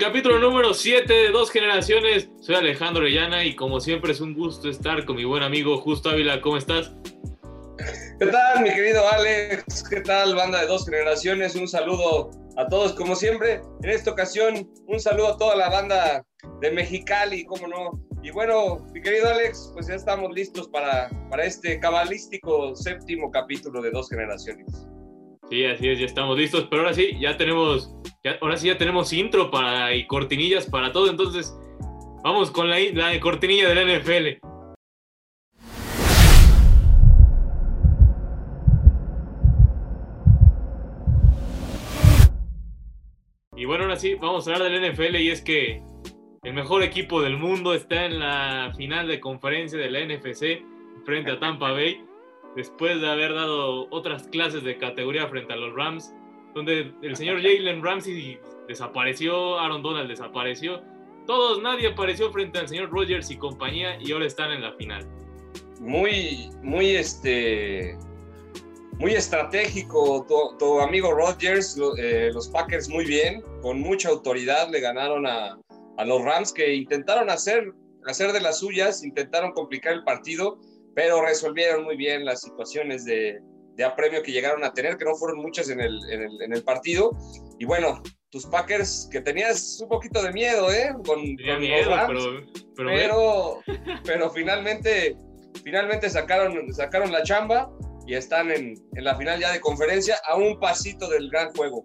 Capítulo número 7 de Dos Generaciones. Soy Alejandro Orellana y como siempre es un gusto estar con mi buen amigo Justo Ávila. ¿Cómo estás? ¿Qué tal, mi querido Alex? ¿Qué tal, banda de Dos Generaciones? Un saludo a todos, como siempre. En esta ocasión, un saludo a toda la banda de Mexicali, cómo no. Y bueno, mi querido Alex, pues ya estamos listos para, para este cabalístico séptimo capítulo de Dos Generaciones. Sí, así es, ya estamos listos, pero ahora sí, ya tenemos, ahora sí ya tenemos intro para, y cortinillas para todo, entonces vamos con la, la cortinilla del NFL. Y bueno, ahora sí, vamos a hablar del NFL y es que el mejor equipo del mundo está en la final de conferencia de la NFC frente a Tampa Bay después de haber dado otras clases de categoría frente a los Rams, donde el señor Jalen Ramsey desapareció, Aaron Donald desapareció, todos, nadie apareció frente al señor Rogers y compañía y ahora están en la final. Muy, muy este, muy estratégico tu, amigo Rogers, eh, los Packers muy bien, con mucha autoridad le ganaron a, a los Rams que intentaron hacer, hacer de las suyas, intentaron complicar el partido pero resolvieron muy bien las situaciones de, de apremio que llegaron a tener, que no fueron muchas en el, en el, partido. Y bueno, tus Packers, que tenías un poquito de miedo, ¿eh? Con, miedo, pero, pero, finalmente, finalmente sacaron, sacaron la chamba y están en, en, la final ya de conferencia a un pasito del gran juego.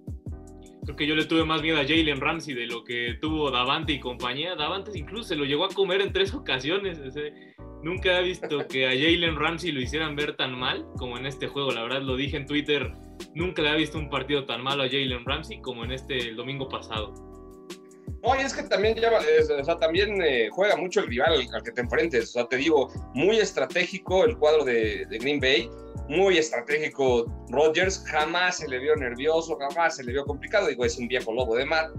Creo que yo le tuve más miedo a Jalen Ramsey de lo que tuvo Davante y compañía. Davante incluso se lo llegó a comer en tres ocasiones. Nunca he visto que a Jalen Ramsey lo hicieran ver tan mal como en este juego. La verdad, lo dije en Twitter. Nunca le había visto un partido tan malo a Jalen Ramsey como en este domingo pasado. No, y es que también, ya, o sea, también eh, juega mucho el rival al, que te enfrentes. O sea, te digo, muy estratégico el cuadro de, de Green Bay, muy estratégico Rodgers. Jamás se le vio nervioso, jamás se le vio complicado. Digo, es un viejo lobo de mar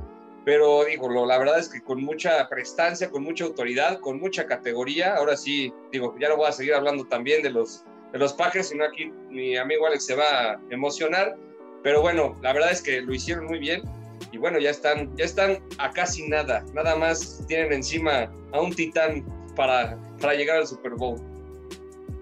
pero digo, la verdad es que con mucha prestancia, con mucha autoridad, con mucha categoría, ahora sí, digo, ya no voy a seguir hablando también de los, de los Packers, sino aquí mi amigo Alex se va a emocionar, pero bueno, la verdad es que lo hicieron muy bien y bueno, ya están, ya están a casi nada, nada más tienen encima a un titán para, para llegar al Super Bowl.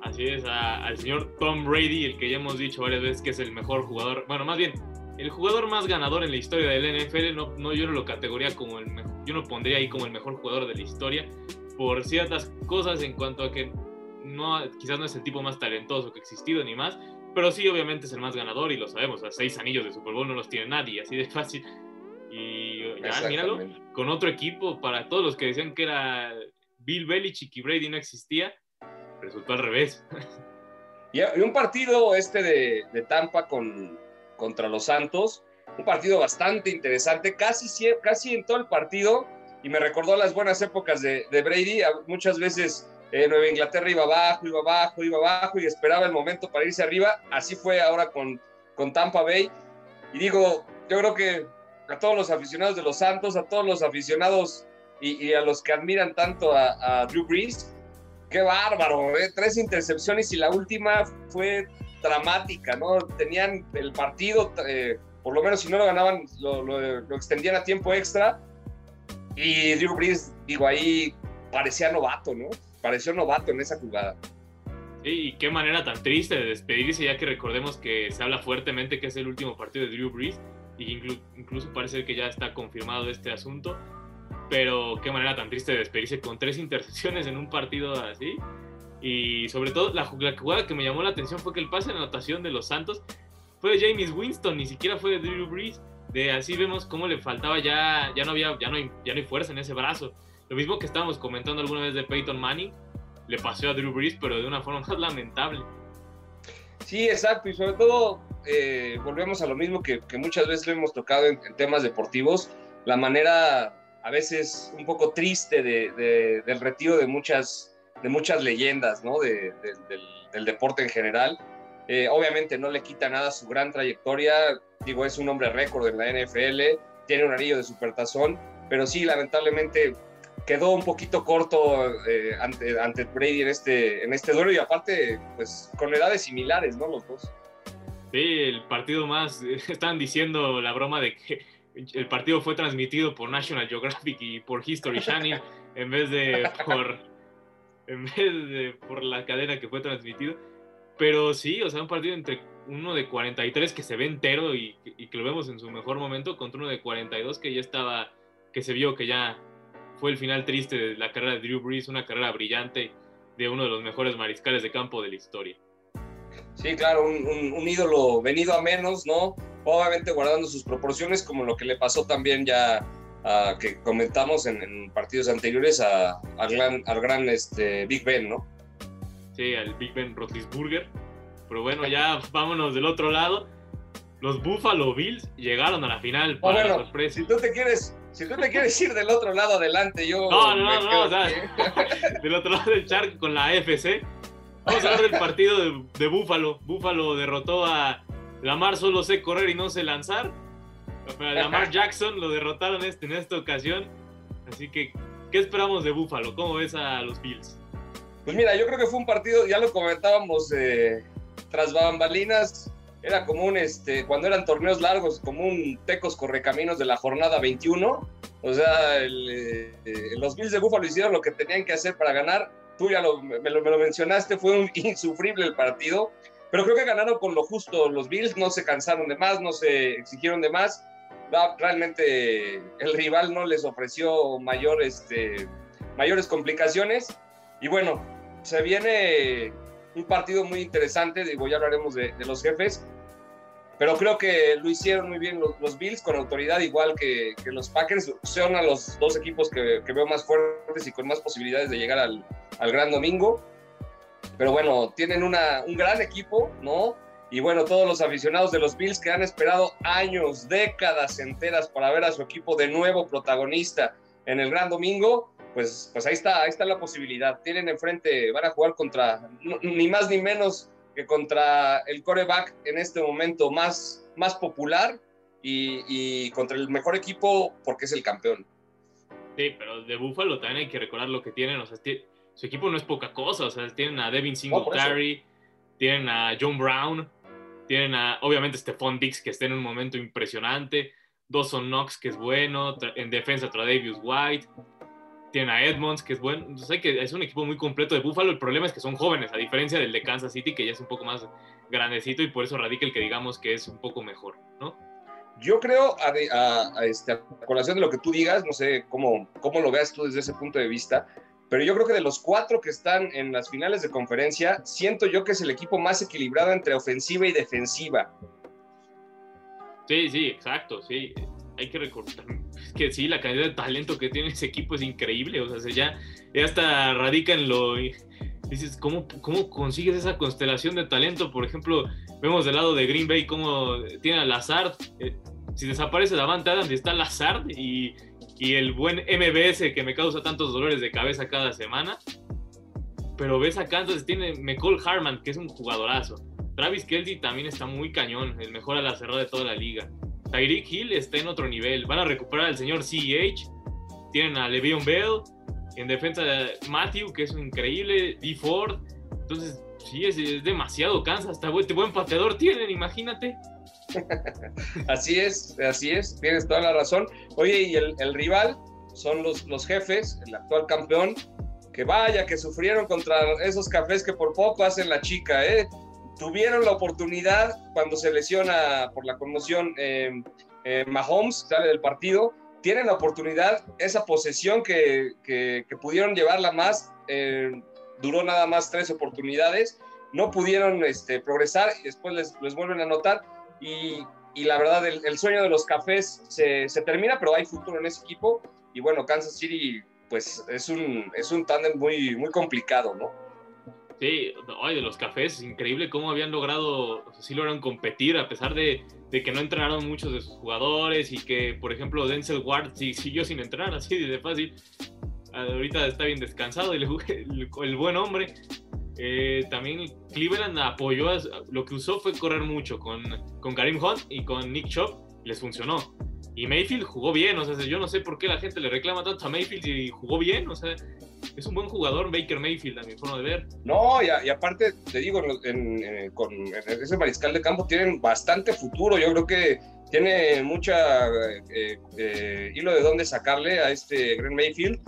Así es, al señor Tom Brady, el que ya hemos dicho varias veces que es el mejor jugador, bueno, más bien el jugador más ganador en la historia del NFL, no, yo no lo categoría como el mejor, yo no pondría ahí como el mejor jugador de la historia por ciertas cosas en cuanto a que no, quizás no es el tipo más talentoso que ha existido ni más, pero sí obviamente es el más ganador y lo sabemos, a seis anillos de Super Bowl no los tiene nadie, así de fácil. Y ya, míralo, con otro equipo, para todos los que decían que era Bill Belichick y Brady no existía, resultó al revés. Y un partido este de, de Tampa con, contra los Santos. Un partido bastante interesante, casi, casi en todo el partido, y me recordó las buenas épocas de, Brady. Muchas veces eh, Nueva Inglaterra iba abajo, iba abajo, iba abajo y esperaba el momento para irse arriba. Así fue ahora con, con Tampa Bay. Y digo, yo creo que a todos los aficionados de los Santos, a todos los aficionados y, a los que admiran tanto a, Drew Brees, qué bárbaro, ¿eh? tres intercepciones y la última fue dramática, ¿no? Tenían el partido, eh, por lo menos si no lo ganaban, lo, extendían a tiempo extra. Y Drew Brees, digo, ahí parecía novato, ¿no? Pareció novato en esa jugada. Sí, y qué manera tan triste de despedirse, ya que recordemos que se habla fuertemente que es el último partido de Drew Brees, y incluso parece que ya está confirmado este asunto. Pero qué manera tan triste de despedirse con tres intercepciones en un partido así. Y sobre todo, la, jugada que me llamó la atención fue que el pase de anotación de los Santos fue de James Winston, ni siquiera fue de Drew Brees. De así vemos cómo le faltaba ya, ya no había, ya no hay, ya no hay fuerza en ese brazo. Lo mismo que estábamos comentando alguna vez de Peyton Manning, le pasó a Drew Brees, pero de una forma más lamentable. Sí, exacto, y sobre todo eh, volvemos a lo mismo que, que, muchas veces lo hemos tocado en, temas deportivos, la manera a veces un poco triste de, del retiro de muchas de muchas leyendas ¿no? de, del, deporte en general. Eh, obviamente no le quita nada su gran trayectoria, digo, es un hombre récord en la NFL, tiene un anillo de supertazón, pero sí, lamentablemente quedó un poquito corto eh, ante, ante, Brady en este, en este duelo y aparte, pues con edades similares, ¿no? Los dos. Sí, el partido más, están diciendo la broma de que el partido fue transmitido por National Geographic y por History Channel en vez de por, en vez de por la cadena que fue transmitido. Pero sí, o sea, un partido entre uno de 43 que se ve entero y, y, que lo vemos en su mejor momento contra uno de 42 que ya estaba, que se vio que ya fue el final triste de la carrera de Drew Brees, una carrera brillante de uno de los mejores mariscales de campo de la historia. Sí, claro, un, un, ídolo venido a menos, ¿no? Obviamente guardando sus proporciones, como lo que le pasó también ya a, que comentamos en, en partidos anteriores a, al gran, al gran este, Big Ben, ¿no? Sí, al Big Ben Roethlisberger. Pero bueno, ya vámonos del otro lado. Los Buffalo Bills llegaron a la final para la sorpresa. Si tú te quieres, si tú te quieres ir del otro lado adelante, yo. No, no, no, o sea, del otro lado del charco con la AFC. Vamos a hablar del partido de, de Buffalo. Buffalo derrotó a Lamar, solo sé correr y no sé lanzar. Para Lamar Jackson lo derrotaron este, en esta ocasión. Así que, ¿qué esperamos de Buffalo? ¿Cómo ves a los Bills? Pues mira, yo creo que fue un partido, ya lo comentábamos eh, tras bambalinas, era como un, este, cuando eran torneos largos, como un Tecos Correcaminos de la jornada 21. O sea, eh, los Bills de Buffalo hicieron lo que tenían que hacer para ganar. Tú ya lo, me, lo, me, lo, mencionaste, fue un insufrible el partido, pero creo que ganaron con lo justo los Bills, no se cansaron de más, no se exigieron de más. Realmente el rival no les ofreció mayor, este, mayores complicaciones y bueno, se viene un partido muy interesante, digo, ya hablaremos de los jefes, pero creo que lo hicieron muy bien los, Bills con autoridad, igual que, que, los Packers. Son a los dos equipos que, que, veo más fuertes y con más posibilidades de llegar al, al gran domingo. Pero bueno, tienen una, un gran equipo, ¿no? Y bueno, todos los aficionados de los Bills que han esperado años, décadas enteras para ver a su equipo de nuevo protagonista en el gran domingo, pues, pues ahí está, ahí está la posibilidad. Tienen enfrente, van a jugar contra, ni más ni menos que contra el coreback en este momento más, más popular y, y, contra el mejor equipo porque es el campeón. Sí, pero de Buffalo también hay que recordar lo que tienen. O sea, su equipo no es poca cosa. O sea, tienen a Devin Singletary, tienen a John Brown, tienen a, obviamente, Stephon Dix, que está en un momento impresionante. Dawson Knox, que es bueno. En defensa, Davis White tienen a Edmonds, que es bueno. Entonces, que es un equipo muy completo de Buffalo. El problema es que son jóvenes, a diferencia del de Kansas City, que ya es un poco más grandecito y por eso radica el que digamos que es un poco mejor, ¿no? Yo creo, a, a, a, este, a colación de lo que tú digas, no sé cómo, cómo lo veas tú desde ese punto de vista, pero yo creo que de los cuatro que están en las finales de conferencia, siento yo que es el equipo más equilibrado entre ofensiva y defensiva. Sí, sí, exacto, sí. Hay que recordar que sí, la cantidad de talento que tiene ese equipo es increíble. O sea, ya, ya hasta radica en lo. Dices, ¿cómo, ¿cómo consigues esa constelación de talento? Por ejemplo, vemos del lado de Green Bay cómo tiene a Lazard. Eh, si desaparece Davante Adams y está Lazard y, y el buen MBS que me causa tantos dolores de cabeza cada semana. Pero ves acá, entonces tiene McCall Harman, que es un jugadorazo. Travis Kelsey también está muy cañón, el mejor a la cerrada de toda la liga. Tyreek Hill está en otro nivel. Van a recuperar al señor CEH. Tienen a Le'Veon Bell. En defensa de Matthew, que es un increíble. D. Ford. Entonces, sí, es, demasiado cansa. Hasta buen, buen pateador tienen, imagínate. así es, así es. Tienes toda la razón. Oye, y el, el rival son los, los jefes, el actual campeón. Que vaya, que sufrieron contra esos cafés que por poco hacen la chica, ¿eh? Tuvieron la oportunidad cuando se lesiona por la conmoción eh, eh, Mahomes, sale del partido, tienen la oportunidad, esa posesión que, que, que pudieron llevarla más, eh, duró nada más tres oportunidades, no pudieron este, progresar y después les, les vuelven a anotar y, y la verdad el, el, sueño de los cafés se, se, termina, pero hay futuro en ese equipo y bueno, Kansas City pues es un, es un tándem muy, muy complicado, ¿no? Sí, de los cafés, increíble cómo habían logrado, o sea, sí lograron competir a pesar de, que no entrenaron muchos de sus jugadores y que, por ejemplo, Denzel Ward siguió sin entrenar, así de fácil. Ahorita está bien descansado y el, el buen hombre. Eh, también Cleveland apoyó, a, lo que usó fue correr mucho con, con Karim Hunt y con Nick Chubb, les funcionó. Y Mayfield jugó bien, o sea, yo no sé por qué la gente le reclama tanto a Mayfield y jugó bien, o sea, es un buen jugador Baker Mayfield, a mi forma de ver. No, y, aparte, te digo, en, con ese mariscal de campo tienen bastante futuro. Yo creo que tiene mucha eh, eh, hilo de dónde sacarle a este Green Mayfield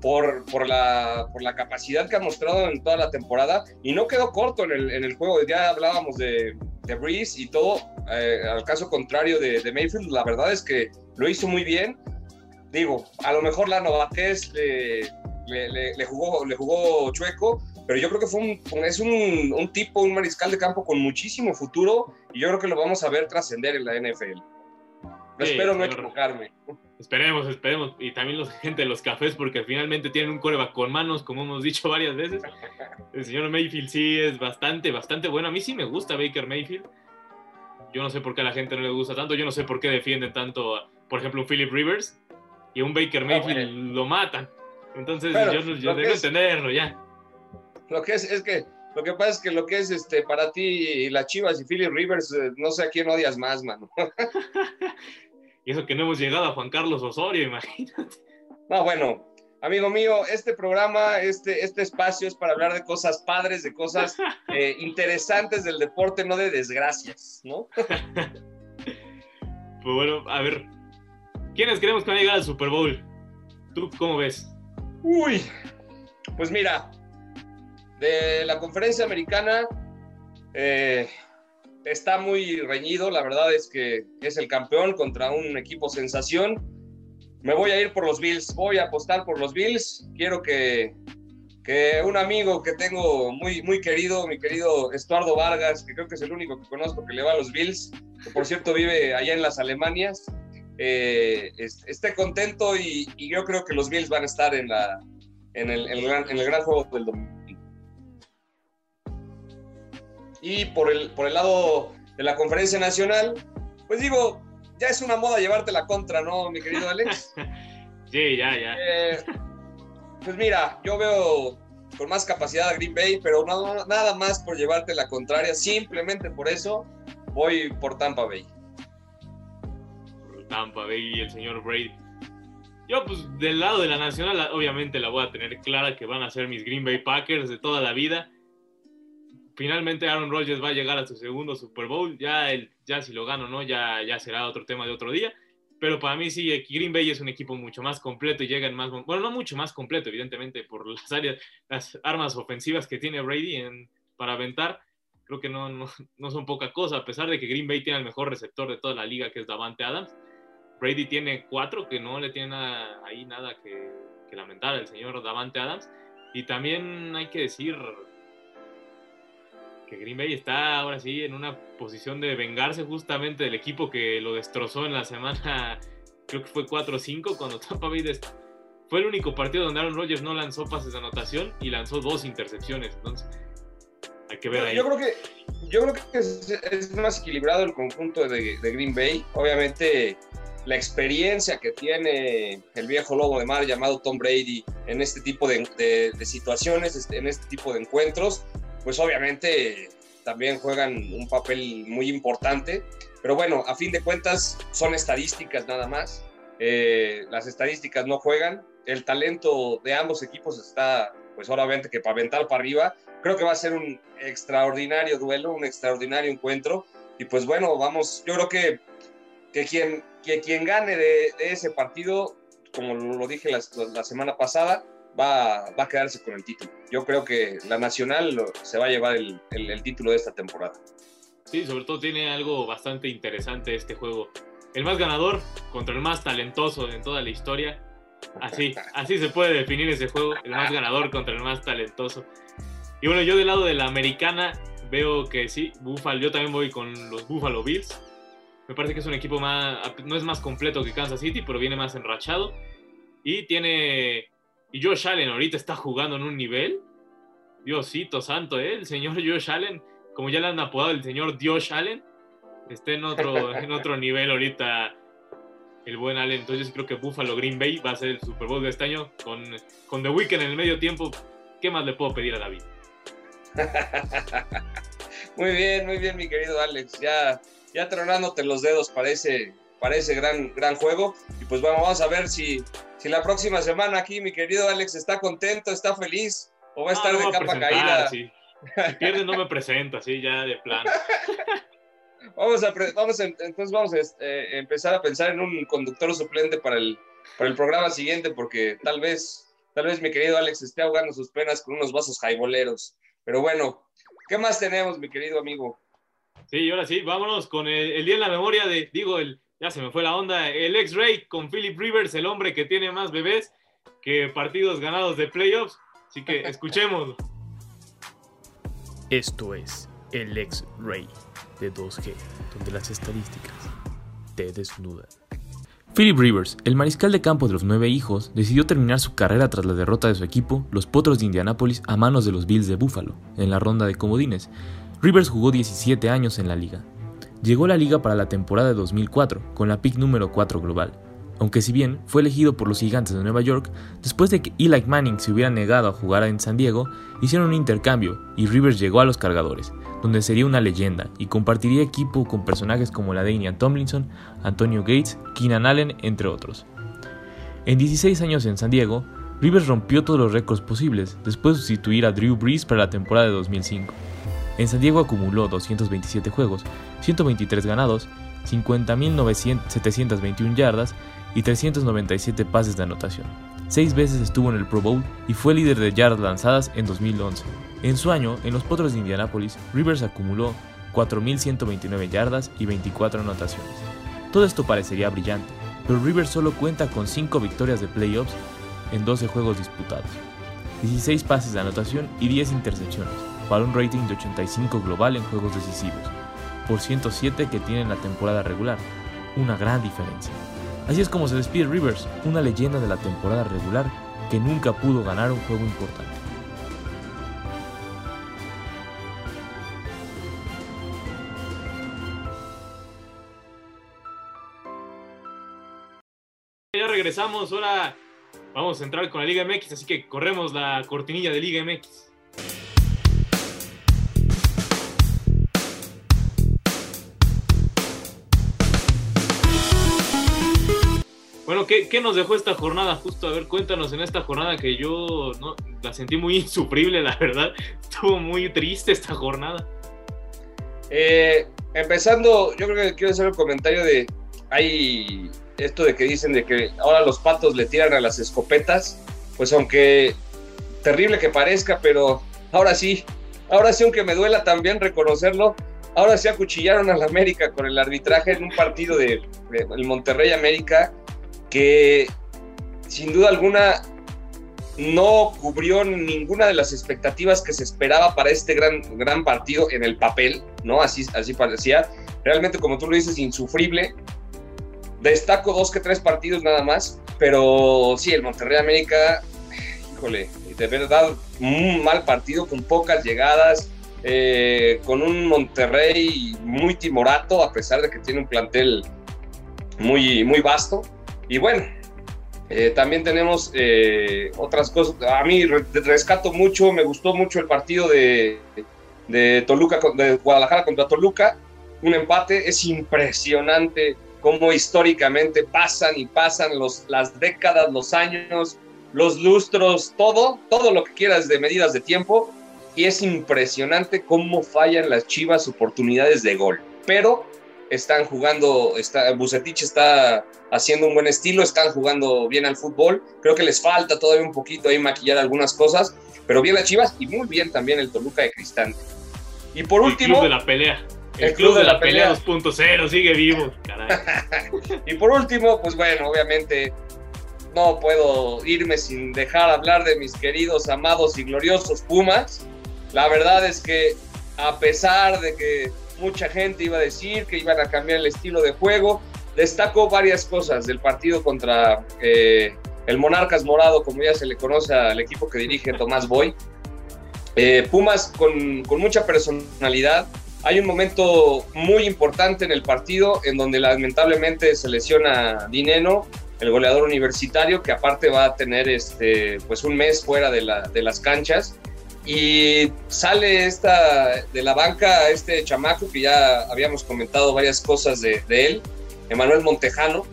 por, por, la, por la capacidad que ha mostrado en toda la temporada y no quedó corto en el, en el juego. Ya hablábamos de, de Breeze y todo, eh, al caso contrario de, de, Mayfield, la verdad es que lo hizo muy bien. Digo, a lo mejor la novatez le, le, le jugó, le jugó chueco, pero yo creo que fue un, es un, un, tipo, un mariscal de campo con muchísimo futuro y yo creo que lo vamos a ver trascender en la NFL. Sí, espero no equivocarme. Esperemos, esperemos. Y también los gente de los cafés, porque finalmente tienen un coreback con manos, como hemos dicho varias veces. El señor Mayfield sí es bastante, bastante bueno. A mí sí me gusta Baker Mayfield. Yo no sé por qué a la gente no le gusta tanto. Yo no sé por qué defienden tanto, a, por ejemplo, un Philip Rivers y un Baker Mayfield no, bueno. lo matan. Entonces Pero, yo, yo debo es, entenderlo ya. Lo que es, es que lo que pasa es que lo que es este para ti las Chivas y Philip Rivers, eh, no sé a quién odias más, mano. y eso que no hemos llegado a Juan Carlos Osorio, imagínate. No, bueno, amigo mío, este programa, este, este espacio es para hablar de cosas padres, de cosas eh, interesantes del deporte, no de desgracias, ¿no? pues bueno, a ver, ¿quiénes creemos que van a llegar al Super Bowl? ¿Tú cómo ves? Uy, pues mira, de la conferencia americana eh, está muy reñido, la verdad es que es el campeón contra un equipo sensación. Me voy a ir por los Bills, voy a apostar por los Bills. Quiero que, que un amigo que tengo muy, muy querido, mi querido Estuardo Vargas, que creo que es el único que conozco que le va a los Bills, que por cierto vive allá en las Alemanias, eh, esté contento y, yo creo que los Bills van a estar en, la, en el, gran, en el gran juego del domingo. Y por el, por el lado de la conferencia nacional, pues digo, ya es una moda llevarte la contra, ¿no, mi querido Alex? sí, ya, ya. Eh, pues mira, yo veo con más capacidad a Green Bay, pero no, nada más por llevarte la contraria, simplemente por eso voy por Tampa Bay. Tampa Bay y el señor Brady. Yo, pues, del lado de la nacional, obviamente la voy a tener clara que van a ser mis Green Bay Packers de toda la vida finalmente Aaron Rodgers va a llegar a su segundo Super Bowl. Ya, el, ya si lo gano no, ya, ya será otro tema de otro día. Pero para mí sí, Green Bay es un equipo mucho más completo y llegan más, bueno, no mucho más completo, evidentemente, por las áreas, las armas ofensivas que tiene Brady en, para aventar. Creo que no, no, no, son poca cosa, a pesar de que Green Bay tiene el mejor receptor de toda la liga, que es Davante Adams. Brady tiene cuatro, que no le tiene nada, ahí nada que, lamentar el señor Davante Adams. Y también hay que decir, que Green Bay está ahora sí en una posición de vengarse justamente del equipo que lo destrozó en la semana, creo que fue 4-5, cuando Tampa Bay fue el único partido donde Aaron Rodgers no lanzó pases de anotación y lanzó dos intercepciones. Entonces, hay que ver ahí. Yo creo que, yo creo que es, es más equilibrado el conjunto de, de, Green Bay. Obviamente, la experiencia que tiene el viejo lobo de mar llamado Tom Brady en este tipo de, de, de situaciones, este, en este tipo de encuentros, pues obviamente también juegan un papel muy importante. Pero bueno, a fin de cuentas son estadísticas nada más. Eh, las estadísticas no juegan. El talento de ambos equipos está, pues obviamente que para aventar para arriba. Creo que va a ser un extraordinario duelo, un extraordinario encuentro. Y pues bueno, vamos, yo creo que, que, quien, que quien gane de, ese partido, como lo dije la semana pasada, va, va, a quedarse con el título. Yo creo que la Nacional se va a llevar el, el, el, título de esta temporada. Sí, sobre todo tiene algo bastante interesante este juego. El más ganador contra el más talentoso en toda la historia. Así, así se puede definir ese juego. El más ganador contra el más talentoso. Y bueno, yo del lado de la americana veo que sí, Buffalo, yo también voy con los Buffalo Bills. Me parece que es un equipo más, no es más completo que Kansas City, pero viene más enrachado. Y tiene y Josh Allen ahorita está jugando en un nivel. Diosito santo, ¿eh? El señor Josh Allen, como ya le han apodado el señor Josh Allen, está en otro, en otro nivel ahorita el buen Allen. Entonces creo que Buffalo Green Bay va a ser el Super Bowl de este año con, con The Weeknd en el medio tiempo. ¿Qué más le puedo pedir a David? muy bien, muy bien, mi querido Alex. Ya, ya tronándote los dedos ese gran, gran juego. Y pues bueno, vamos a ver si, si la próxima semana aquí mi querido Alex está contento, está feliz o va a estar no, de capa caída. Sí. Si pierde no me presenta, sí, ya de plano. Vamos a, vamos entonces vamos a este, empezar a pensar en un conductor suplente para el, para el programa siguiente, porque tal vez, tal vez mi querido Alex esté ahogando sus penas con unos vasos jaiboleros. Pero bueno, ¿qué más tenemos, mi querido amigo? Sí, ahora sí, vámonos con el, día en la memoria de, digo, el, ya se me fue la onda, el ex-Ray con Philip Rivers, el hombre que tiene más bebés que partidos ganados de playoffs. Así que escuchemos. Esto es el ex-Ray de 2G, donde las estadísticas te desnudan. Philip Rivers, el mariscal de campo de los nueve hijos, decidió terminar su carrera tras la derrota de su equipo, los Potros de Indianápolis, a manos de los Bills de Buffalo, en la ronda de comodines. Rivers jugó 17 años en la liga. Llegó a la liga para la temporada de 2004, con la pick número 4 global, aunque si bien fue elegido por los Gigantes de Nueva York, después de que Eli Manning se hubiera negado a jugar en San Diego, hicieron un intercambio y Rivers llegó a los cargadores, donde sería una leyenda y compartiría equipo con personajes como la Danian Tomlinson, Antonio Gates, Keenan Allen, entre otros. En 16 años en San Diego, Rivers rompió todos los récords posibles después de sustituir a Drew Brees para la temporada de 2005. En San Diego acumuló 227 juegos, 123 ganados, 50.721 yardas y 397 pases de anotación. Seis veces estuvo en el Pro Bowl y fue líder de yardas lanzadas en 2011. En su año, en los Potros de Indianápolis, Rivers acumuló 4.129 yardas y 24 anotaciones. Todo esto parecería brillante, pero Rivers solo cuenta con 5 victorias de playoffs en 12 juegos disputados, 16 pases de anotación y 10 intercepciones, para un rating de 85 global en juegos decisivos, por 107 que tiene en la temporada regular, una gran diferencia. Así es como se despide Rivers, una leyenda de la temporada regular que nunca pudo ganar un juego importante. Ya regresamos, ahora vamos a entrar con la Liga MX, así que corremos la cortinilla de Liga MX. Bueno, ¿qué, nos dejó esta jornada? Justo, a ver, cuéntanos en esta jornada que yo la sentí muy insufrible, la verdad. Estuvo muy triste esta jornada. Eh, empezando, yo creo que quiero hacer un comentario de, hay esto de que dicen de que ahora los patos le tiran a las escopetas, pues aunque terrible que parezca, pero ahora sí, ahora sí, aunque me duela también reconocerlo, ahora sí acuchillaron a la América con el arbitraje en un partido de, de el Monterrey América que sin duda alguna no cubrió ninguna de las expectativas que se esperaba para este gran, gran partido en el papel, ¿no? Así, así parecía. Realmente, como tú lo dices, insufrible. Destaco dos que tres partidos nada más, pero sí, el Monterrey América, híjole, de verdad, un mal partido con pocas llegadas, eh, con un Monterrey muy timorato, a pesar de que tiene un plantel muy, muy vasto. Y bueno, eh, también tenemos eh, otras cosas. A mí rescato mucho, me gustó mucho el partido de, de Toluca, de Guadalajara contra Toluca. Un empate, es impresionante cómo históricamente pasan y pasan los, las décadas, los años, los lustros, todo, todo lo que quieras de medidas de tiempo. Y es impresionante cómo fallan las chivas oportunidades de gol. Pero están jugando, está, Bucetich está haciendo un buen estilo, están jugando bien al fútbol. Creo que les falta todavía un poquito ahí maquillar algunas cosas, pero bien las Chivas y muy bien también el Toluca de Cristante. Y por último. El club de la pelea. El, club, de, la, pelea, 2.0 sigue vivo, y por último, pues bueno, obviamente no puedo irme sin dejar hablar de mis queridos, amados y gloriosos Pumas. La verdad es que a pesar de que mucha gente iba a decir que iban a cambiar el estilo de juego. Destaco varias cosas del partido contra eh, el Monarcas Morado, como ya se le conoce al equipo que dirige Tomás Boy. Eh, Pumas con, con, mucha personalidad. Hay un momento muy importante en el partido en donde lamentablemente se lesiona Dineno, el goleador universitario, que aparte va a tener este, pues un mes fuera de, la, de las canchas. Y sale esta, de la banca este chamaco que ya habíamos comentado varias cosas de, él, Emanuel Montejano.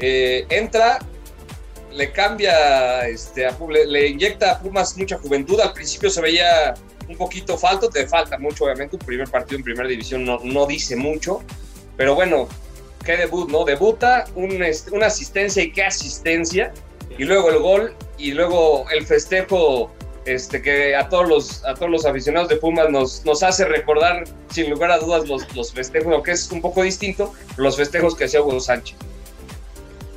Eh, entra, le cambia, este, le, inyecta a Pumas mucha juventud. Al principio se veía un poquito falto, te falta mucho, obviamente. Un primer partido en primera división no, no dice mucho, pero bueno, qué debut, ¿no? Debuta, este, una asistencia y qué asistencia, y luego el gol, y luego el festejo este, que a todos los, a todos los aficionados de Pumas nos, nos hace recordar, sin lugar a dudas, los, los festejos, aunque es un poco distinto, los festejos que hacía Hugo Sánchez.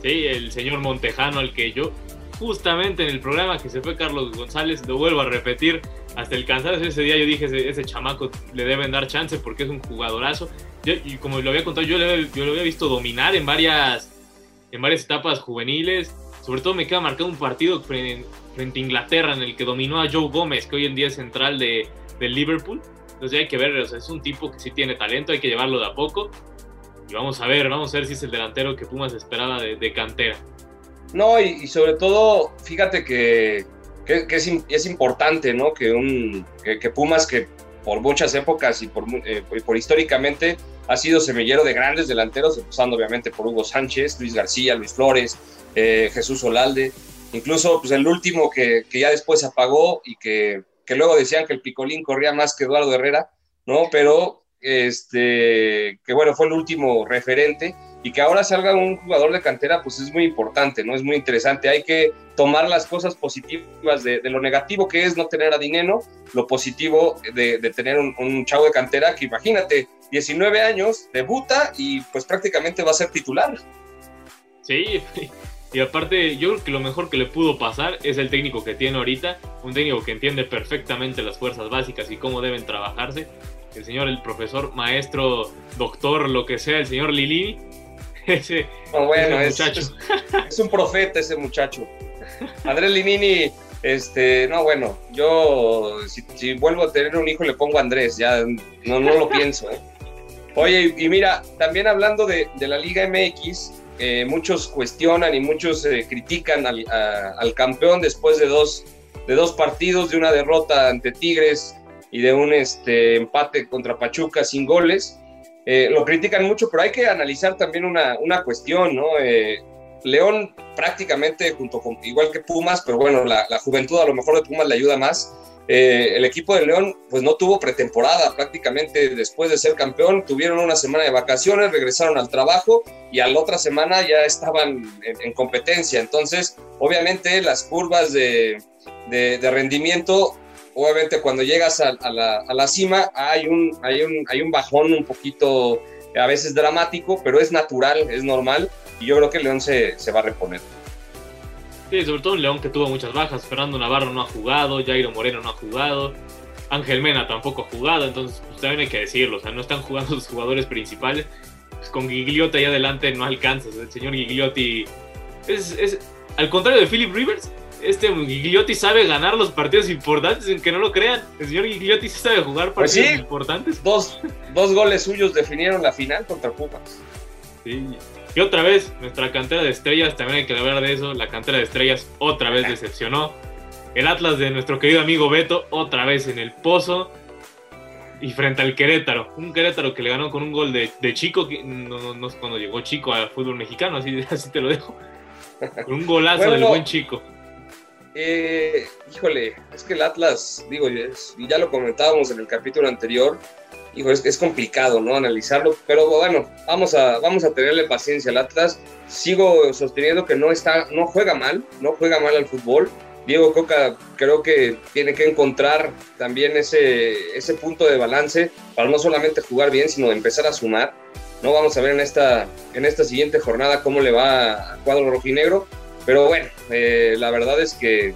Sí, el señor Montejano, al que yo, justamente en el programa que se fue Carlos González, lo vuelvo a repetir, hasta el cansancio ese día yo dije, ese, chamaco le deben dar chance porque es un jugadorazo. y como lo había contado, yo, yo lo había visto dominar en varias, en varias etapas juveniles. Sobre todo me queda marcado un partido frente, frente a Inglaterra en el que dominó a Joe Gómez, que hoy en día es central de, Liverpool. Entonces hay que ver, es un tipo que sí tiene talento, hay que llevarlo de a poco. Y vamos a ver, vamos a ver si es el delantero que Pumas esperaba de, cantera. No, y, sobre todo, fíjate que, que, es, importante, ¿no? Que, un, que, Pumas, que por muchas épocas y por, eh, por históricamente ha sido semillero de grandes delanteros, empezando obviamente por Hugo Sánchez, Luis García, Luis Flores, eh, Jesús Olalde, incluso pues, el último que, que ya después apagó y que, que, luego decían que el Picolín corría más que Eduardo Herrera, ¿no? Pero, este, que bueno, fue el último referente y que ahora salga un jugador de cantera, pues es muy importante, ¿no? Es muy interesante. Hay que tomar las cosas positivas de, lo negativo que es no tener a Dineno, lo positivo de, de tener un, un, chavo de cantera que imagínate, 19 años, debuta y pues prácticamente va a ser titular. Sí, y aparte, yo creo que lo mejor que le pudo pasar es el técnico que tiene ahorita, un técnico que entiende perfectamente las fuerzas básicas y cómo deben trabajarse. El señor, el profesor, maestro, doctor, lo que sea, el señor Lili. Ese, bueno, muchacho. Es, un profeta ese muchacho. Andrés Linini, este, no, bueno, yo si, vuelvo a tener un hijo le pongo Andrés, ya no, no lo pienso. ¿eh? Oye, y, mira, también hablando de, de la Liga MX, eh, muchos cuestionan y muchos eh, critican al, al, campeón después de dos, de dos partidos, de una derrota ante Tigres y de un este, empate contra Pachuca sin goles. Eh, lo critican mucho, pero hay que analizar también una, una cuestión, ¿no? León prácticamente junto con, igual que Pumas, pero bueno, la, la juventud a lo mejor de Pumas le ayuda más eh, el equipo de León pues no tuvo pretemporada prácticamente después de ser campeón, tuvieron una semana de vacaciones, regresaron al trabajo y a la otra semana ya estaban en, competencia. Entonces, obviamente las curvas de, rendimiento, obviamente cuando llegas a, la, cima hay un, hay, un, hay un bajón un poquito a veces dramático, pero es natural, es normal y yo creo que León se, se va a reponer. Sí, sobre todo un León que tuvo muchas bajas. Fernando Navarro no ha jugado, Jairo Moreno no ha jugado, Ángel Mena tampoco ha jugado, entonces pues, también hay que decirlo. O sea, no están jugando los jugadores principales. Pues, con Gigliotti ahí adelante no alcanza. el señor Gigliotti es, es, al contrario de Philip Rivers. Este Gigliotti sabe ganar los partidos importantes, en que no lo crean. El señor Gigliotti sí sabe jugar pues partidos importantes. Dos, dos goles suyos definieron la final contra Pumas. Sí, y otra vez, nuestra cantera de estrellas, también hay que hablar de eso, la cantera de estrellas otra vez decepcionó. El Atlas de nuestro querido amigo Beto, otra vez en el pozo. Y frente al Querétaro, un Querétaro que le ganó con un gol de, Chico, que no, no, cuando llegó Chico al fútbol mexicano, así, así te lo dejo. Con un golazo del buen Chico. Eh, híjole, es que el Atlas, digo, ya lo comentábamos en el capítulo anterior, es, complicado, ¿no? Analizarlo, pero bueno, vamos a, vamos a tenerle paciencia al Atlas. Sigo sosteniendo que no, está, no juega mal, no juega mal al fútbol. Diego Coca creo que tiene que encontrar también ese, ese punto de balance para no solamente jugar bien, sino empezar a sumar. No vamos a ver en esta, en esta siguiente jornada cómo le va al cuadro rojinegro, pero bueno, eh, la verdad es que,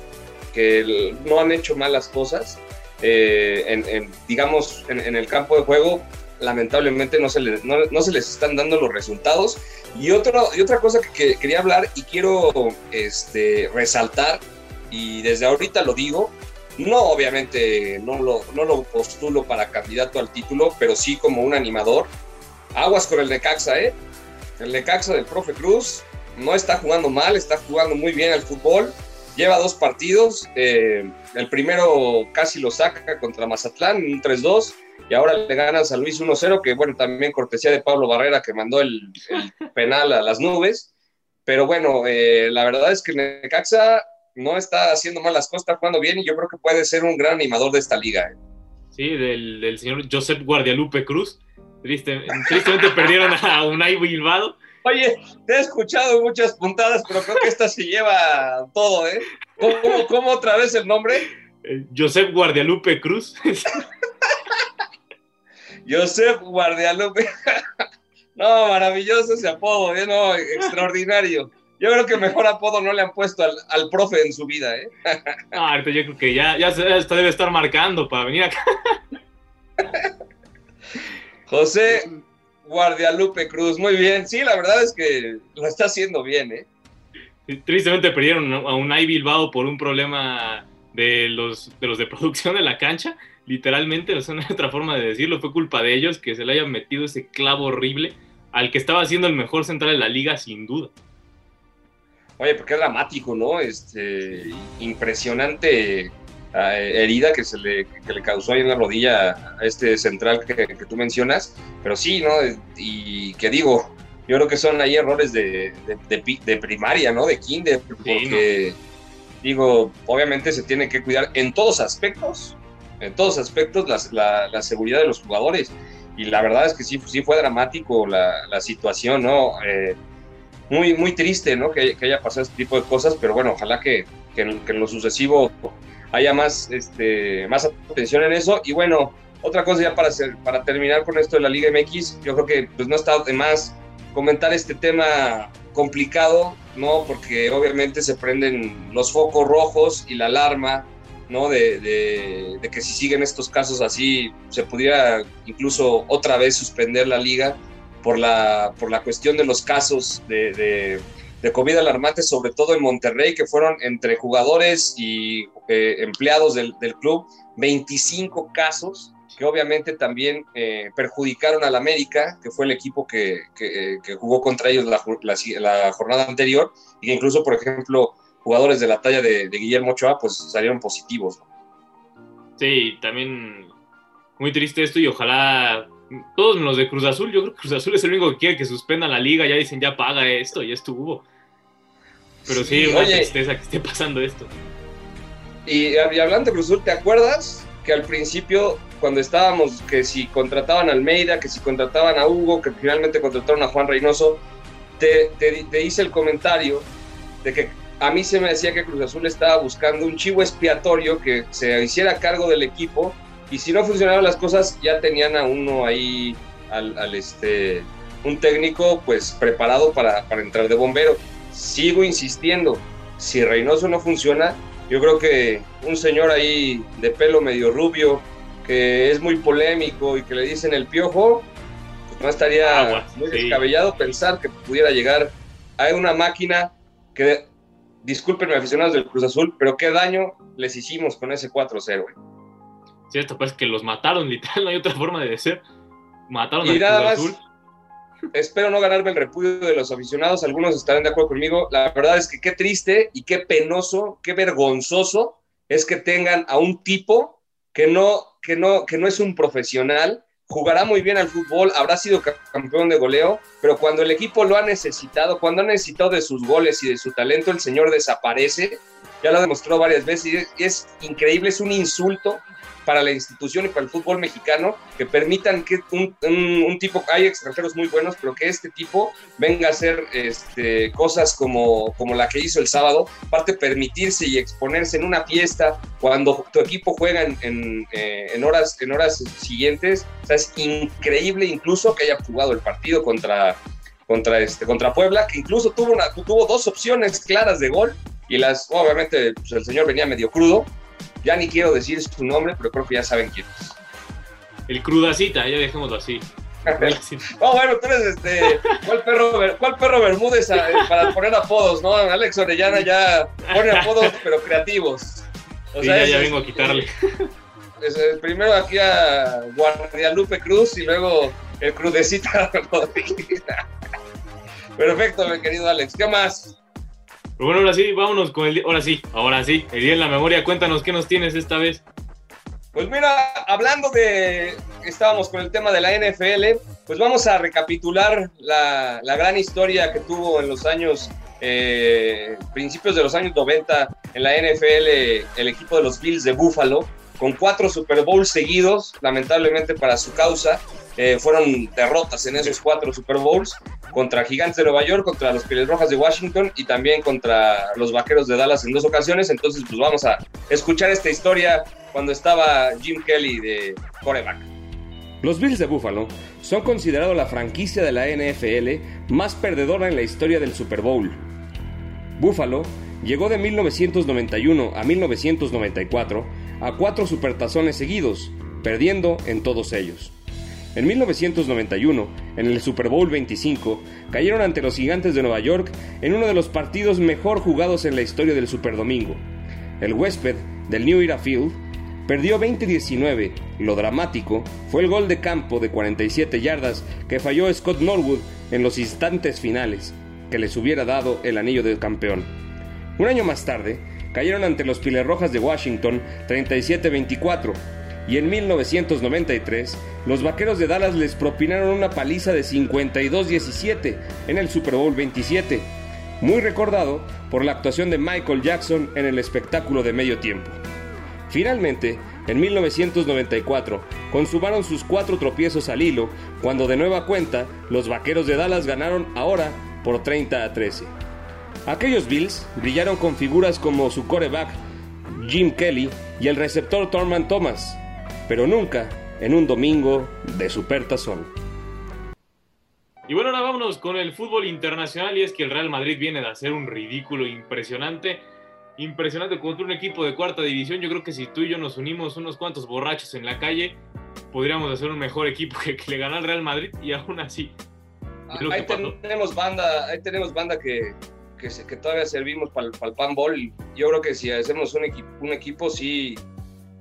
que no han hecho mal las cosas eh, en, digamos, en, el campo de juego, lamentablemente no se, les, no, se les están dando los resultados. Y, otro, y otra cosa que, quería hablar y quiero este, resaltar, y desde ahorita lo digo, no obviamente no lo, no lo postulo para candidato al título, pero sí como un animador. Aguas con el Necaxa, ¿eh? El Necaxa del profe Cruz no está jugando mal, está jugando muy bien al fútbol lleva dos partidos. Eh, el primero casi lo saca contra Mazatlán, un 3-2, y ahora le ganas a Luis 1-0, que bueno, también cortesía de Pablo Barrera, que mandó el, penal a las nubes. Pero bueno, eh, la verdad es que Necaxa no está haciendo malas cosas, está jugando bien y yo creo que puede ser un gran animador de esta liga. ¿eh? Sí, del, del señor Josep Guardialupe Cruz, tristemente perdieron a Unai Bilbao. Oye, te he escuchado muchas puntadas, pero creo que esta se lleva todo, ¿eh? ¿Cómo, cómo otra vez el nombre? Eh, Josep Guardialupe Cruz. Josep Guardialupe. no, maravilloso ese apodo, ¿eh? No, extraordinario. Yo creo que mejor apodo no le han puesto al, al profe en su vida, ¿eh? no, ahorita yo creo que ya, ya debe estar marcando para venir acá. José Guardialupe Cruz, muy bien. Sí, la verdad es que lo está haciendo bien, ¿eh? Tristemente perdieron a un Bilbao por un problema de los, de los de producción de la cancha. Literalmente, no hay otra forma de decirlo. Fue culpa de ellos que se le hayan metido ese clavo horrible al que estaba haciendo el mejor central de la liga, sin duda. Oye, porque es dramático, ¿no? Este, impresionante herida que se le, que le, causó ahí en la rodilla a este central que, que, tú mencionas, pero sí, ¿no? Y que digo, yo creo que son ahí errores de, de, de primaria, ¿no? De kinder, porque digo, obviamente se tiene que cuidar en todos aspectos, en todos aspectos la, la, seguridad de los jugadores. Y la verdad es que sí, sí fue dramático la, la situación, ¿no? Eh, muy, muy triste, ¿no? Que, que, haya pasado este tipo de cosas, pero bueno, ojalá que, que en lo sucesivo haya más, este, más atención en eso. Y bueno, otra cosa ya para, hacer, para terminar con esto de la Liga MX, yo creo que pues no está de más comentar este tema complicado, ¿no? Porque obviamente se prenden los focos rojos y la alarma, ¿no? De, de, que si siguen estos casos así, se pudiera incluso otra vez suspender la liga por la, por la cuestión de los casos de, de COVID alarmante, sobre todo en Monterrey, que fueron entre jugadores y eh, empleados del, del, club, 25 casos que obviamente también eh, perjudicaron al América, que fue el equipo que, que, que jugó contra ellos la, jornada anterior, y que incluso, por ejemplo, jugadores de la talla de, de Guillermo Ochoa, pues salieron positivos. Sí, también muy triste esto y ojalá todos los de Cruz Azul, yo creo que Cruz Azul es el único que quiere que suspendan la liga, ya dicen ya paga esto, ya estuvo. Pero sí, una Oye, tristeza que esté pasando esto. Y, y hablando de Cruz Azul, ¿te acuerdas que al principio, cuando estábamos, que si contrataban a Almeida, que si contrataban a Hugo, que finalmente contrataron a Juan Reynoso, te, te, te hice el comentario de que a mí se me decía que Cruz Azul estaba buscando un chivo expiatorio que se hiciera cargo del equipo y si no funcionaban las cosas ya tenían a uno ahí, al, al este, un técnico pues preparado para, para entrar de bombero sigo insistiendo, si Reynoso no funciona, yo creo que un señor ahí de pelo medio rubio, que es muy polémico y que le dicen el piojo, pues no estaría ah, muy descabellado pensar que pudiera llegar a una máquina que, discúlpenme aficionados del Cruz Azul, pero qué daño les hicimos con ese 4-0. Cierto, pues que los mataron, literal, no hay otra forma de decir. Mataron al Cruz Azul espero no ganarme el repudio de los aficionados, algunos estarán de acuerdo conmigo. La verdad es que qué triste y qué penoso, qué vergonzoso es que tengan a un tipo que no, que no, que no es un profesional, jugará muy bien al fútbol, habrá sido campeón de goleo, pero cuando el equipo lo ha necesitado, cuando ha necesitado de sus goles y de su talento, el señor desaparece. Ya lo demostró varias veces y es increíble, es un insulto para la institución y para el fútbol mexicano que permitan que un, un, tipo, hay extranjeros muy buenos, pero que este tipo venga a hacer este, cosas como, como la que hizo el sábado, aparte permitirse y exponerse en una fiesta cuando tu equipo juega en, en, eh, en horas, en horas siguientes, o sea, es increíble incluso que haya jugado el partido contra, contra, este, contra Puebla, que incluso tuvo, una, tuvo dos opciones claras de gol y las, obviamente, pues el señor venía medio crudo, ya ni quiero decir su nombre, pero creo que ya saben quién es. El crudacita, ya dejémoslo así. oh, bueno, tú eres este. ¿Cuál perro, cuál perro Bermúdez a, eh, para poner apodos, no? Alex Orellana ya pone apodos, pero creativos. O sí, sea, ya, ya vengo a quitarle. Es, es, primero aquí a Guardialupe Cruz y luego el Crudecita Perfecto, mi querido Alex. ¿Qué más? Pero bueno, ahora sí, vámonos con el. Ahora sí, ahora sí, el día en la memoria. Cuéntanos qué nos tienes esta vez. Pues mira, hablando de. Estábamos con el tema de la NFL, pues vamos a recapitular la, la gran historia que tuvo en los años. Eh, principios de los años 90 en la NFL el equipo de los Bills de Buffalo, con cuatro Super Bowls seguidos, lamentablemente para su causa. Eh, fueron derrotas en esos cuatro Super Bowls contra Gigantes de Nueva York, contra los Pieles Rojas de Washington y también contra los Vaqueros de Dallas en dos ocasiones. Entonces, pues vamos a escuchar esta historia cuando estaba Jim Kelly de coreback. Los Bills de Buffalo son considerados la franquicia de la NFL más perdedora en la historia del Super Bowl. Buffalo llegó de 1991 a 1994 a cuatro supertazones seguidos, perdiendo en todos ellos. En 1991, en el Super Bowl 25, cayeron ante los Gigantes de Nueva York en uno de los partidos mejor jugados en la historia del Superdomingo. El huésped del New Era Field perdió 20-19. Lo dramático fue el gol de campo de 47 yardas que falló Scott Norwood en los instantes finales, que les hubiera dado el anillo de campeón. Un año más tarde, cayeron ante los Rojas de Washington 37-24 y en 1993 los Vaqueros de Dallas les propinaron una paliza de 52-17 en el Super Bowl 27, muy recordado por la actuación de Michael Jackson en el espectáculo de medio tiempo. Finalmente, en 1994, consumaron sus cuatro tropiezos al hilo, cuando de nueva cuenta los Vaqueros de Dallas ganaron ahora por 30 a 13. Aquellos Bills brillaron con figuras como su coreback Jim Kelly y el receptor Thurman Thomas, pero nunca en un domingo de supertazón. Y bueno, ahora vámonos con el fútbol internacional y es que el Real Madrid viene de hacer un ridículo impresionante. Impresionante contra un equipo de cuarta división. Yo creo que si tú y yo nos unimos unos cuantos borrachos en la calle, podríamos hacer un mejor equipo que, le gana al Real Madrid y aún así. Ahí tenemos banda, ahí tenemos banda que, que, que todavía servimos para el pan ball. Yo creo que si hacemos un, equipo, un equipo, sí,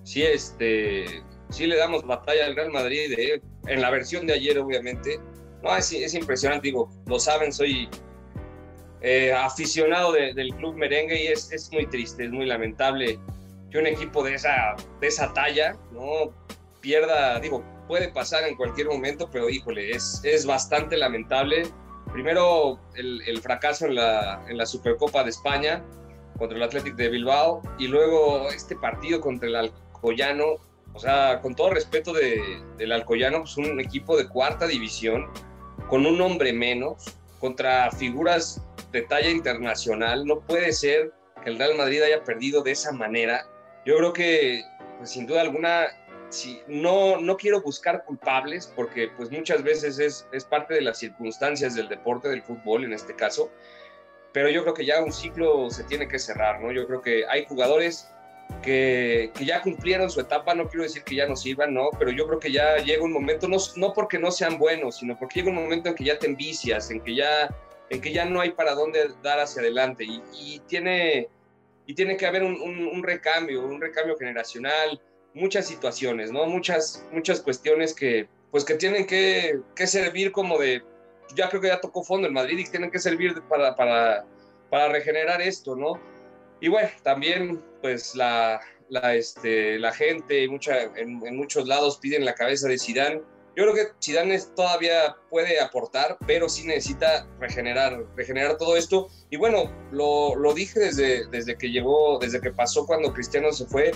sí este, sí le damos batalla al Real Madrid, eh, en la versión de ayer, obviamente. No, es, es impresionante, digo, lo saben, soy eh, aficionado del club merengue y es, muy triste, es muy lamentable que un equipo de esa, de esa talla no pierda, digo, puede pasar en cualquier momento, pero híjole, es, es bastante lamentable. Primero el, el fracaso en la, en la Supercopa de España contra el Athletic de Bilbao y luego este partido contra el Alcoyano o sea, con todo respeto de, del Alcoyano, pues un equipo de cuarta división, con un hombre menos, contra figuras de talla internacional. No puede ser que el Real Madrid haya perdido de esa manera. Yo creo que, pues, sin duda alguna, no, no quiero buscar culpables, porque pues muchas veces es, es parte de las circunstancias del deporte, del fútbol en este caso, pero yo creo que ya un ciclo se tiene que cerrar, ¿no? Yo creo que hay jugadores que, ya cumplieron su etapa, no quiero decir que ya no sirvan, no, pero yo creo que ya llega un momento, no, no porque no sean buenos, sino porque llega un momento en que ya te envicias, en que ya, en que ya no hay para dónde dar hacia adelante y, tiene, y tiene que haber un, recambio, un recambio generacional, muchas situaciones, ¿no? Muchas, muchas cuestiones que, pues que tienen que, que servir como de, ya creo que ya tocó fondo en Madrid y tienen que servir para, para, para regenerar esto, ¿no? Y bueno, también pues la, la, este, la gente mucha, en, muchos lados piden la cabeza de Zidane. Yo creo que Zidane todavía puede aportar, pero sí necesita regenerar, regenerar todo esto. Y bueno, lo, lo dije desde, desde que llegó, desde que pasó cuando Cristiano se fue,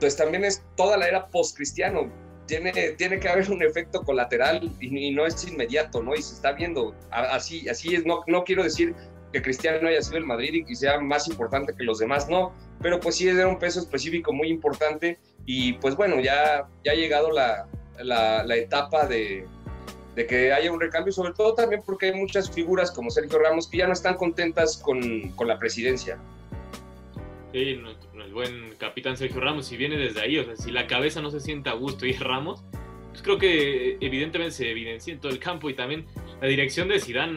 pues también es toda la era post-cristiano. Tiene, tiene que haber un efecto colateral y, y, no es inmediato, ¿no? Y se está viendo. Así, así es. No, no quiero decir que Cristiano haya sido el Madrid y sea más importante que los demás, no, pero pues sí de un peso específico muy importante y pues bueno, ya, ya ha llegado la, la, etapa de, de, que haya un recambio, sobre todo también porque hay muchas figuras como Sergio Ramos que ya no están contentas con, con la presidencia. Sí, el buen capitán Sergio Ramos, si viene desde ahí, o sea, si la cabeza no se sienta a gusto y es Ramos, pues creo que evidentemente se evidencia en todo el campo y también la dirección de Zidane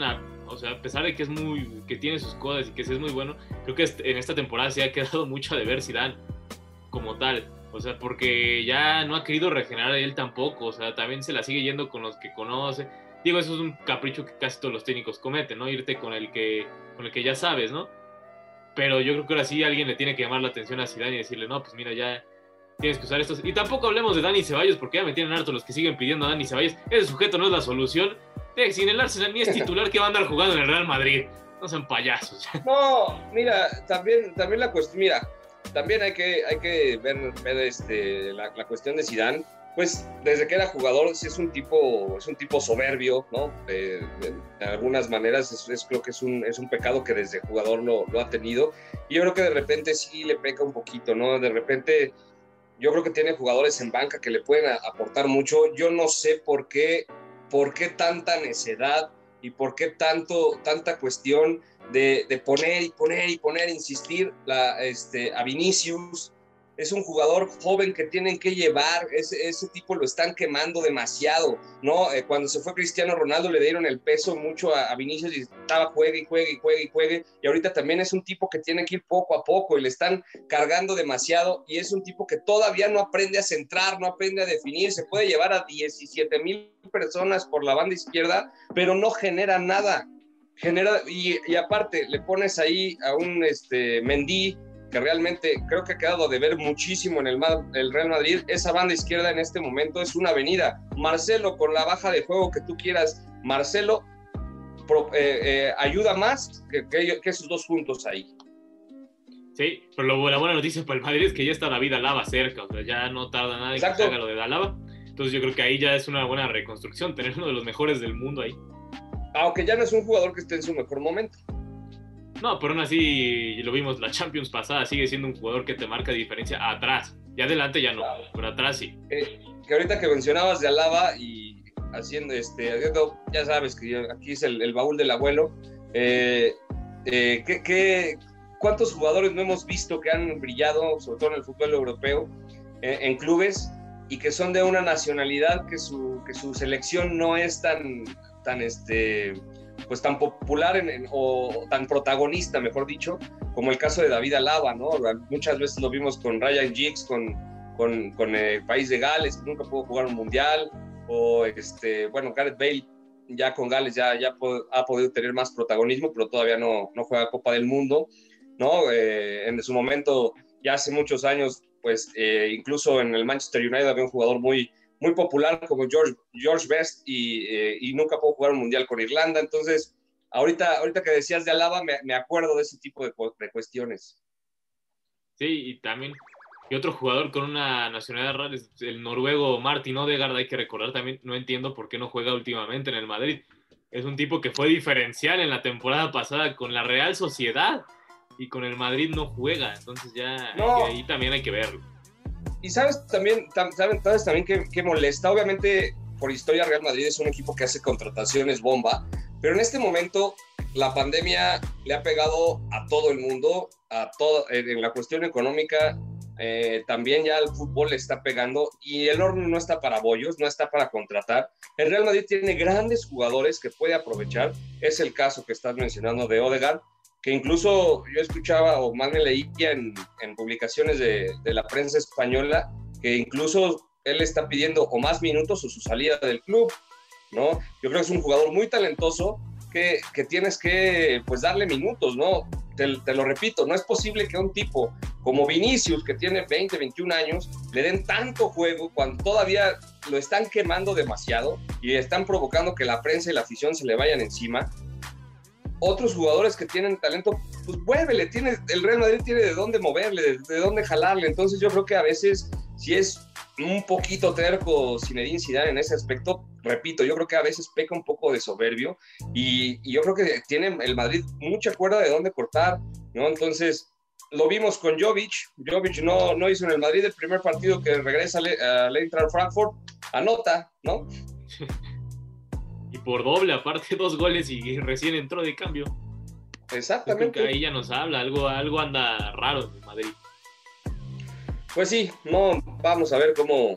o sea, a pesar de que es muy, que tiene sus cosas y que es muy bueno, creo que en esta temporada se ha quedado mucho de ver Zidane como tal. O sea, porque ya no ha querido regenerar él tampoco. O sea, también se la sigue yendo con los que conoce. Digo, eso es un capricho que casi todos los técnicos cometen, ¿no? Irte con el que, con el que ya sabes, ¿no? Pero yo creo que ahora sí alguien le tiene que llamar la atención a Zidane y decirle, no, pues mira, ya tienes que usar estos. Y tampoco hablemos de Dani Ceballos, porque ya me tienen harto los que siguen pidiendo a Dani Ceballos. Ese sujeto no es la solución sin el Arsenal ni es titular que va a andar jugando en el Real Madrid. No son payasos. No, mira, también, también la cuestión, mira, también hay que, hay que ver, este, la, cuestión de Zidane. Pues desde que era jugador es un tipo, es un tipo soberbio, ¿no? de, algunas maneras es, creo que es un, es un pecado que desde jugador lo, lo ha tenido. Y yo creo que de repente sí le peca un poquito, ¿no? De repente yo creo que tiene jugadores en banca que le pueden aportar mucho. Yo no sé por qué, por qué tanta necedad y por qué tanto, tanta cuestión de, de poner y poner y poner, insistir la, este, a Vinicius, es un jugador joven que tienen que llevar, ese, tipo lo están quemando demasiado, ¿no? Eh, cuando se fue Cristiano Ronaldo le dieron el peso mucho a, Vinicius y estaba juegue y juegue y juegue y juegue, y ahorita también es un tipo que tiene que ir poco a poco y le están cargando demasiado y es un tipo que todavía no aprende a centrar, no aprende a definir, se puede llevar a 17 mil personas por la banda izquierda, pero no genera nada. Genera, y, y aparte le pones ahí a un este, Mendy que realmente creo que ha quedado de ver muchísimo en el, el, Real Madrid, esa banda izquierda en este momento es una avenida. Marcelo, con la baja de juego que tú quieras, Marcelo eh, eh, ayuda más que, que, esos dos juntos ahí. Sí, pero la buena noticia para el Madrid es que ya está David Alaba cerca, o sea, ya no tarda nada en que haga lo de Alaba. Entonces yo creo que ahí ya es una buena reconstrucción, tener uno de los mejores del mundo ahí. Aunque ya no es un jugador que esté en su mejor momento. No, pero aún así, lo vimos la Champions pasada, sigue siendo un jugador que te marca diferencia atrás. Y adelante ya no, pero atrás sí. Eh, que ahorita que mencionabas de Alaba y haciendo este, ya sabes que aquí es el, baúl del abuelo. Eh, eh, ¿qué, cuántos jugadores no hemos visto que han brillado, sobre todo en el fútbol europeo, en clubes y que son de una nacionalidad que su, que su selección no es tan, tan este, pues tan popular o tan protagonista, mejor dicho, como el caso de David Alaba, ¿no? Muchas veces lo vimos con Ryan Giggs, con, con, el país de Gales, que nunca pudo jugar un mundial, o este, bueno, Gareth Bale ya con Gales ya, ya ha podido tener más protagonismo, pero todavía no, no juega Copa del Mundo, ¿no? Eh, en su momento, ya hace muchos años, pues eh, incluso en el Manchester United había un jugador muy, muy popular como George, George Best y, eh, y, nunca pudo jugar un mundial con Irlanda. Entonces, ahorita, ahorita que decías de Alaba, me, me acuerdo de ese tipo de, de, cuestiones. Sí, y también, y otro jugador con una nacionalidad rara es el noruego Martin Odegaard, hay que recordar también, no entiendo por qué no juega últimamente en el Madrid. Es un tipo que fue diferencial en la temporada pasada con la Real Sociedad y con el Madrid no juega, entonces ya ahí también hay que verlo. Y sabes también, sabes también que, molesta, obviamente por historia Real Madrid es un equipo que hace contrataciones bomba, pero en este momento la pandemia le ha pegado a todo el mundo, a todo, en la cuestión económica eh, también ya el fútbol le está pegando y el horno no está para bollos, no está para contratar. El Real Madrid tiene grandes jugadores que puede aprovechar. Es el caso que estás mencionando de Odegaard, que incluso yo escuchaba o más me leía en, en publicaciones de, de, la prensa española, que incluso él está pidiendo o más minutos o su salida del club, ¿no? Yo creo que es un jugador muy talentoso que, que tienes que, pues, darle minutos, ¿no? Te, te, lo repito, no es posible que un tipo como Vinicius, que tiene 20, 21 años, le den tanto juego cuando todavía lo están quemando demasiado y están provocando que la prensa y la afición se le vayan encima otros jugadores que tienen talento, pues vuélvele, tiene, el Real Madrid tiene de dónde moverle, de, dónde jalarle, entonces yo creo que a veces, si es un poquito terco Zinedine Zidane en ese aspecto, repito, yo creo que a veces peca un poco de soberbio y, yo creo que tiene el Madrid mucha cuerda de dónde cortar, ¿no? Entonces, lo vimos con Jovic, Jovic no, no hizo en el Madrid el primer partido que regresa a Eintracht Frankfurt, anota, ¿no? y por doble, aparte dos goles y recién entró de cambio. Exactamente. ahí ya nos habla, algo, algo anda raro en Madrid. Pues sí, no, vamos a ver cómo,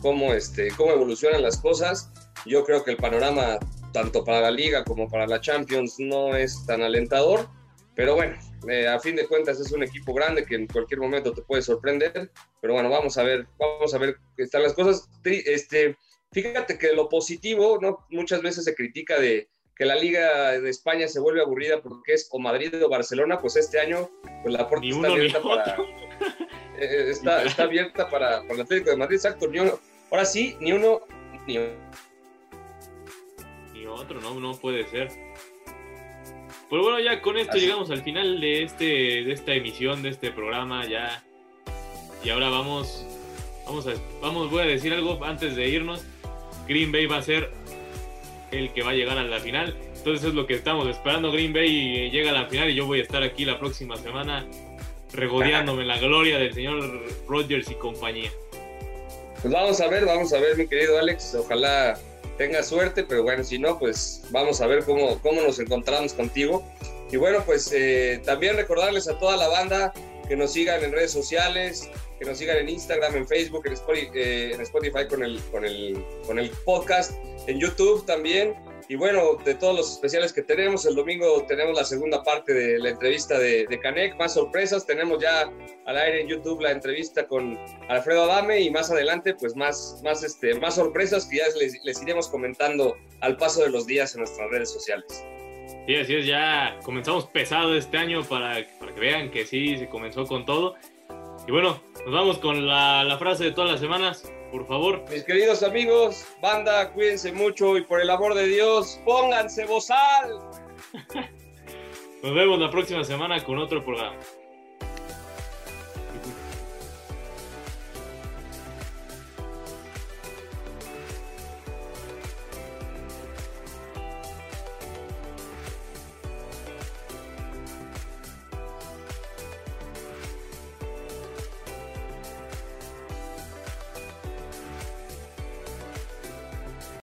cómo, este, cómo evolucionan las cosas. Yo creo que el panorama, tanto para la Liga como para la Champions, no es tan alentador. Pero bueno, eh, a fin de cuentas es un equipo grande que en cualquier momento te puede sorprender. Pero bueno, vamos a ver, vamos a ver qué están las cosas. Este, Fíjate que lo positivo, ¿no? Muchas veces se critica de que la Liga de España se vuelve aburrida porque es o Madrid o Barcelona, pues este año pues la puerta está abierta para eh, eh, está, está, abierta para, para, el Atlético de Madrid, exacto, ni uno. Ahora sí, ni uno ni Ni otro, no, no puede ser. Pues bueno, ya con esto llegamos al final de este de esta emisión de este programa, ya Y ahora vamos, vamos a, vamos, voy a decir algo antes de irnos. Green Bay va a ser el que va a llegar a la final. Entonces es lo que estamos esperando. Green Bay llega a la final y yo voy a estar aquí la próxima semana regodeándome la gloria del señor Rodgers y compañía. Pues vamos a ver, vamos a ver, mi querido Alex. Ojalá tenga suerte, pero bueno, si no, pues vamos a ver cómo, cómo nos encontramos contigo. Y bueno, pues eh, también recordarles a toda la banda que nos sigan en redes sociales, que nos sigan en Instagram, en Facebook, en Spotify, eh, en Spotify con, el, con, el, con el podcast, en YouTube también. Y bueno, de todos los especiales que tenemos, el domingo tenemos la segunda parte de la entrevista de, de Canek, más sorpresas. Tenemos ya al aire en YouTube la entrevista con Alfredo Adame y más adelante, pues más, más, este, más sorpresas que ya les, les iremos comentando al paso de los días en nuestras redes sociales. Sí, así es, ya comenzamos pesado este año para, para que vean que sí, se comenzó con todo. Y bueno, nos vamos con la, la frase de todas las semanas por favor. Mis queridos amigos, banda, cuídense mucho y por el amor de Dios, pónganse bozal. Nos vemos la próxima semana con otro programa.